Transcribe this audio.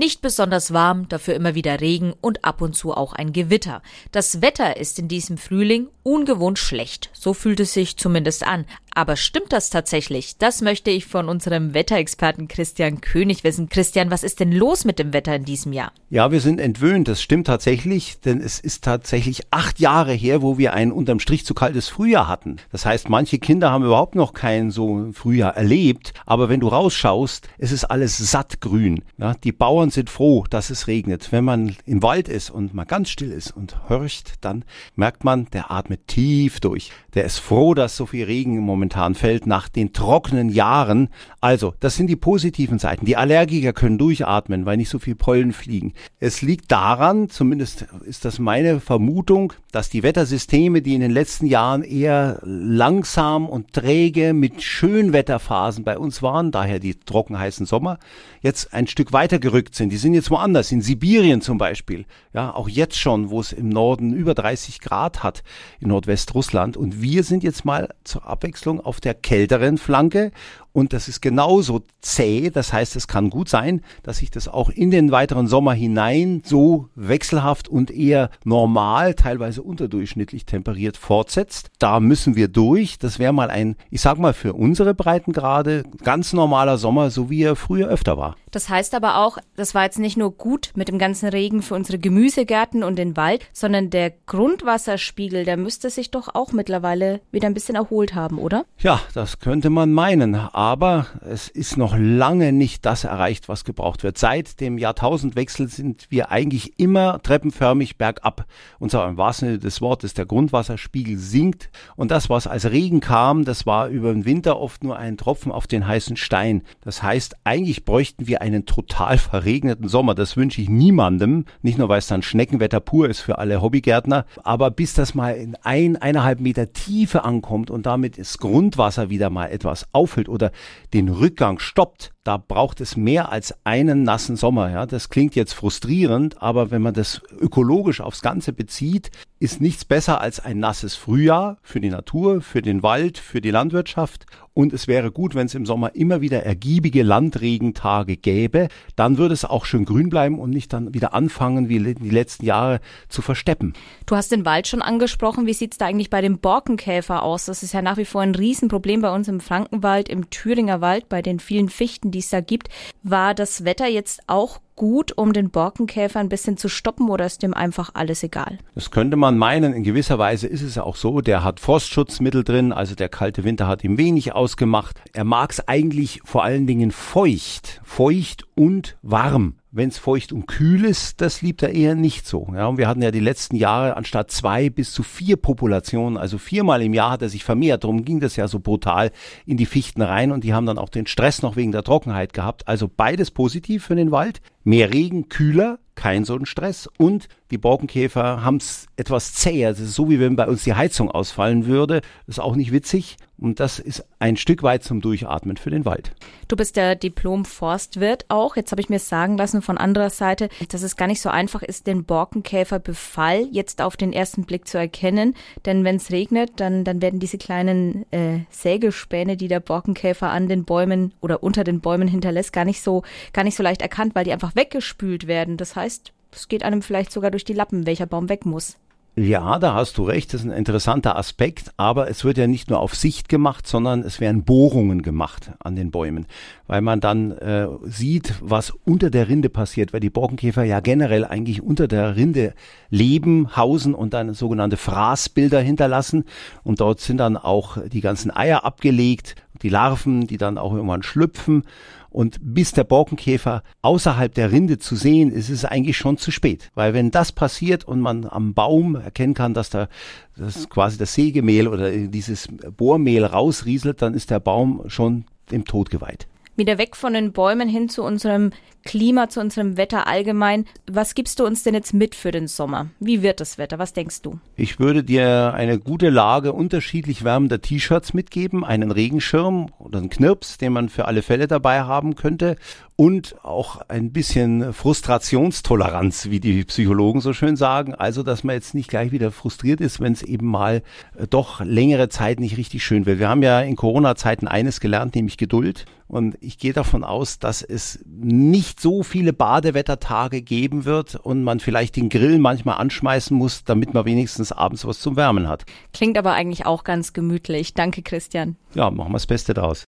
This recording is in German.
Nicht besonders warm, dafür immer wieder Regen und ab und zu auch ein Gewitter. Das Wetter ist in diesem Frühling ungewohnt schlecht. So fühlt es sich zumindest an. Aber stimmt das tatsächlich? Das möchte ich von unserem Wetterexperten Christian König wissen. Christian, was ist denn los mit dem Wetter in diesem Jahr? Ja, wir sind entwöhnt. Das stimmt tatsächlich, denn es ist tatsächlich acht Jahre her, wo wir ein unterm Strich zu kaltes Frühjahr hatten. Das heißt, manche Kinder haben überhaupt noch kein so Frühjahr erlebt. Aber wenn du rausschaust, es ist alles sattgrün. Ja, die Bauern sind froh, dass es regnet. Wenn man im Wald ist und mal ganz still ist und horcht, dann merkt man, der atmet tief durch. Der ist froh, dass so viel Regen momentan fällt nach den trockenen Jahren. Also, das sind die positiven Seiten. Die Allergiker können durchatmen, weil nicht so viel Pollen fliegen. Es liegt daran, zumindest ist das meine Vermutung, dass die Wettersysteme, die in den letzten Jahren eher langsam und träge mit Schönwetterphasen bei uns waren, daher die trockenheißen Sommer, jetzt ein Stück weiter gerückt sind. Die sind jetzt woanders, in Sibirien zum Beispiel. Ja, auch jetzt schon, wo es im Norden über 30 Grad hat, in Nordwestrussland. Und wir sind jetzt mal zur Abwechslung auf der kälteren Flanke und das ist genauso zäh. Das heißt, es kann gut sein, dass sich das auch in den weiteren Sommer hinein so wechselhaft und eher normal, teilweise unterdurchschnittlich temperiert fortsetzt. Da müssen wir durch. Das wäre mal ein, ich sag mal, für unsere Breitengrade ganz normaler Sommer, so wie er früher öfter war. Das heißt aber auch, das war jetzt nicht nur gut mit dem ganzen Regen für unsere Gemüsegärten und den Wald, sondern der Grundwasserspiegel, der müsste sich doch auch mittlerweile wieder ein bisschen erholt haben, oder? Ja, das könnte man meinen aber es ist noch lange nicht das erreicht, was gebraucht wird. Seit dem Jahrtausendwechsel sind wir eigentlich immer treppenförmig bergab. Und zwar im wahrsten Sinne des Wortes, der Grundwasserspiegel sinkt. Und das, was als Regen kam, das war über den Winter oft nur ein Tropfen auf den heißen Stein. Das heißt, eigentlich bräuchten wir einen total verregneten Sommer. Das wünsche ich niemandem. Nicht nur, weil es dann Schneckenwetter pur ist für alle Hobbygärtner. Aber bis das mal in ein, eineinhalb Meter Tiefe ankommt und damit das Grundwasser wieder mal etwas auffüllt oder den Rückgang stoppt, da braucht es mehr als einen nassen Sommer. Ja, das klingt jetzt frustrierend, aber wenn man das ökologisch aufs Ganze bezieht, ist nichts besser als ein nasses Frühjahr für die Natur, für den Wald, für die Landwirtschaft. Und es wäre gut, wenn es im Sommer immer wieder ergiebige Landregentage gäbe. Dann würde es auch schön grün bleiben und nicht dann wieder anfangen, wie die letzten Jahre zu versteppen. Du hast den Wald schon angesprochen. Wie sieht es da eigentlich bei dem Borkenkäfer aus? Das ist ja nach wie vor ein Riesenproblem bei uns im Frankenwald, im Thüringer Wald, bei den vielen Fichten, die es da gibt. War das Wetter jetzt auch gut, um den Borkenkäfer ein bisschen zu stoppen oder ist dem einfach alles egal? Das könnte man meinen. In gewisser Weise ist es auch so. Der hat Frostschutzmittel drin, also der kalte Winter hat ihm wenig ausgemacht. Er mag es eigentlich vor allen Dingen feucht, feucht und warm. Wenn es feucht und kühl ist, das liebt er eher nicht so. Ja, und wir hatten ja die letzten Jahre anstatt zwei bis zu vier Populationen, also viermal im Jahr hat er sich vermehrt. Darum ging das ja so brutal in die Fichten rein und die haben dann auch den Stress noch wegen der Trockenheit gehabt. Also beides positiv für den Wald. Mehr Regen, kühler, kein so ein Stress. Und die Borkenkäfer haben es etwas zäher. Das ist so, wie wenn bei uns die Heizung ausfallen würde. Das ist auch nicht witzig. Und das ist ein Stück weit zum Durchatmen für den Wald. Du bist der Diplom-Forstwirt auch. Jetzt habe ich mir sagen lassen von anderer Seite, dass es gar nicht so einfach ist, den Borkenkäferbefall jetzt auf den ersten Blick zu erkennen. Denn wenn es regnet, dann, dann werden diese kleinen äh, Sägespäne, die der Borkenkäfer an den Bäumen oder unter den Bäumen hinterlässt, gar nicht so, gar nicht so leicht erkannt, weil die einfach weggespült werden. Das heißt, es geht einem vielleicht sogar durch die Lappen, welcher Baum weg muss. Ja, da hast du recht, das ist ein interessanter Aspekt, aber es wird ja nicht nur auf Sicht gemacht, sondern es werden Bohrungen gemacht an den Bäumen, weil man dann äh, sieht, was unter der Rinde passiert, weil die Borkenkäfer ja generell eigentlich unter der Rinde leben, hausen und dann sogenannte Fraßbilder hinterlassen und dort sind dann auch die ganzen Eier abgelegt, die Larven, die dann auch irgendwann schlüpfen und bis der Borkenkäfer außerhalb der Rinde zu sehen ist, ist es eigentlich schon zu spät. Weil wenn das passiert und man am Baum erkennen kann, dass da das quasi das Sägemehl oder dieses Bohrmehl rausrieselt, dann ist der Baum schon dem Tod geweiht wieder weg von den Bäumen hin zu unserem Klima, zu unserem Wetter allgemein. Was gibst du uns denn jetzt mit für den Sommer? Wie wird das Wetter? Was denkst du? Ich würde dir eine gute Lage unterschiedlich wärmender T-Shirts mitgeben, einen Regenschirm oder einen Knirps, den man für alle Fälle dabei haben könnte und auch ein bisschen Frustrationstoleranz, wie die Psychologen so schön sagen. Also, dass man jetzt nicht gleich wieder frustriert ist, wenn es eben mal äh, doch längere Zeit nicht richtig schön wird. Wir haben ja in Corona-Zeiten eines gelernt, nämlich Geduld. Und ich gehe davon aus, dass es nicht so viele Badewettertage geben wird und man vielleicht den Grill manchmal anschmeißen muss, damit man wenigstens abends was zum Wärmen hat. Klingt aber eigentlich auch ganz gemütlich. Danke, Christian. Ja, machen wir das Beste daraus.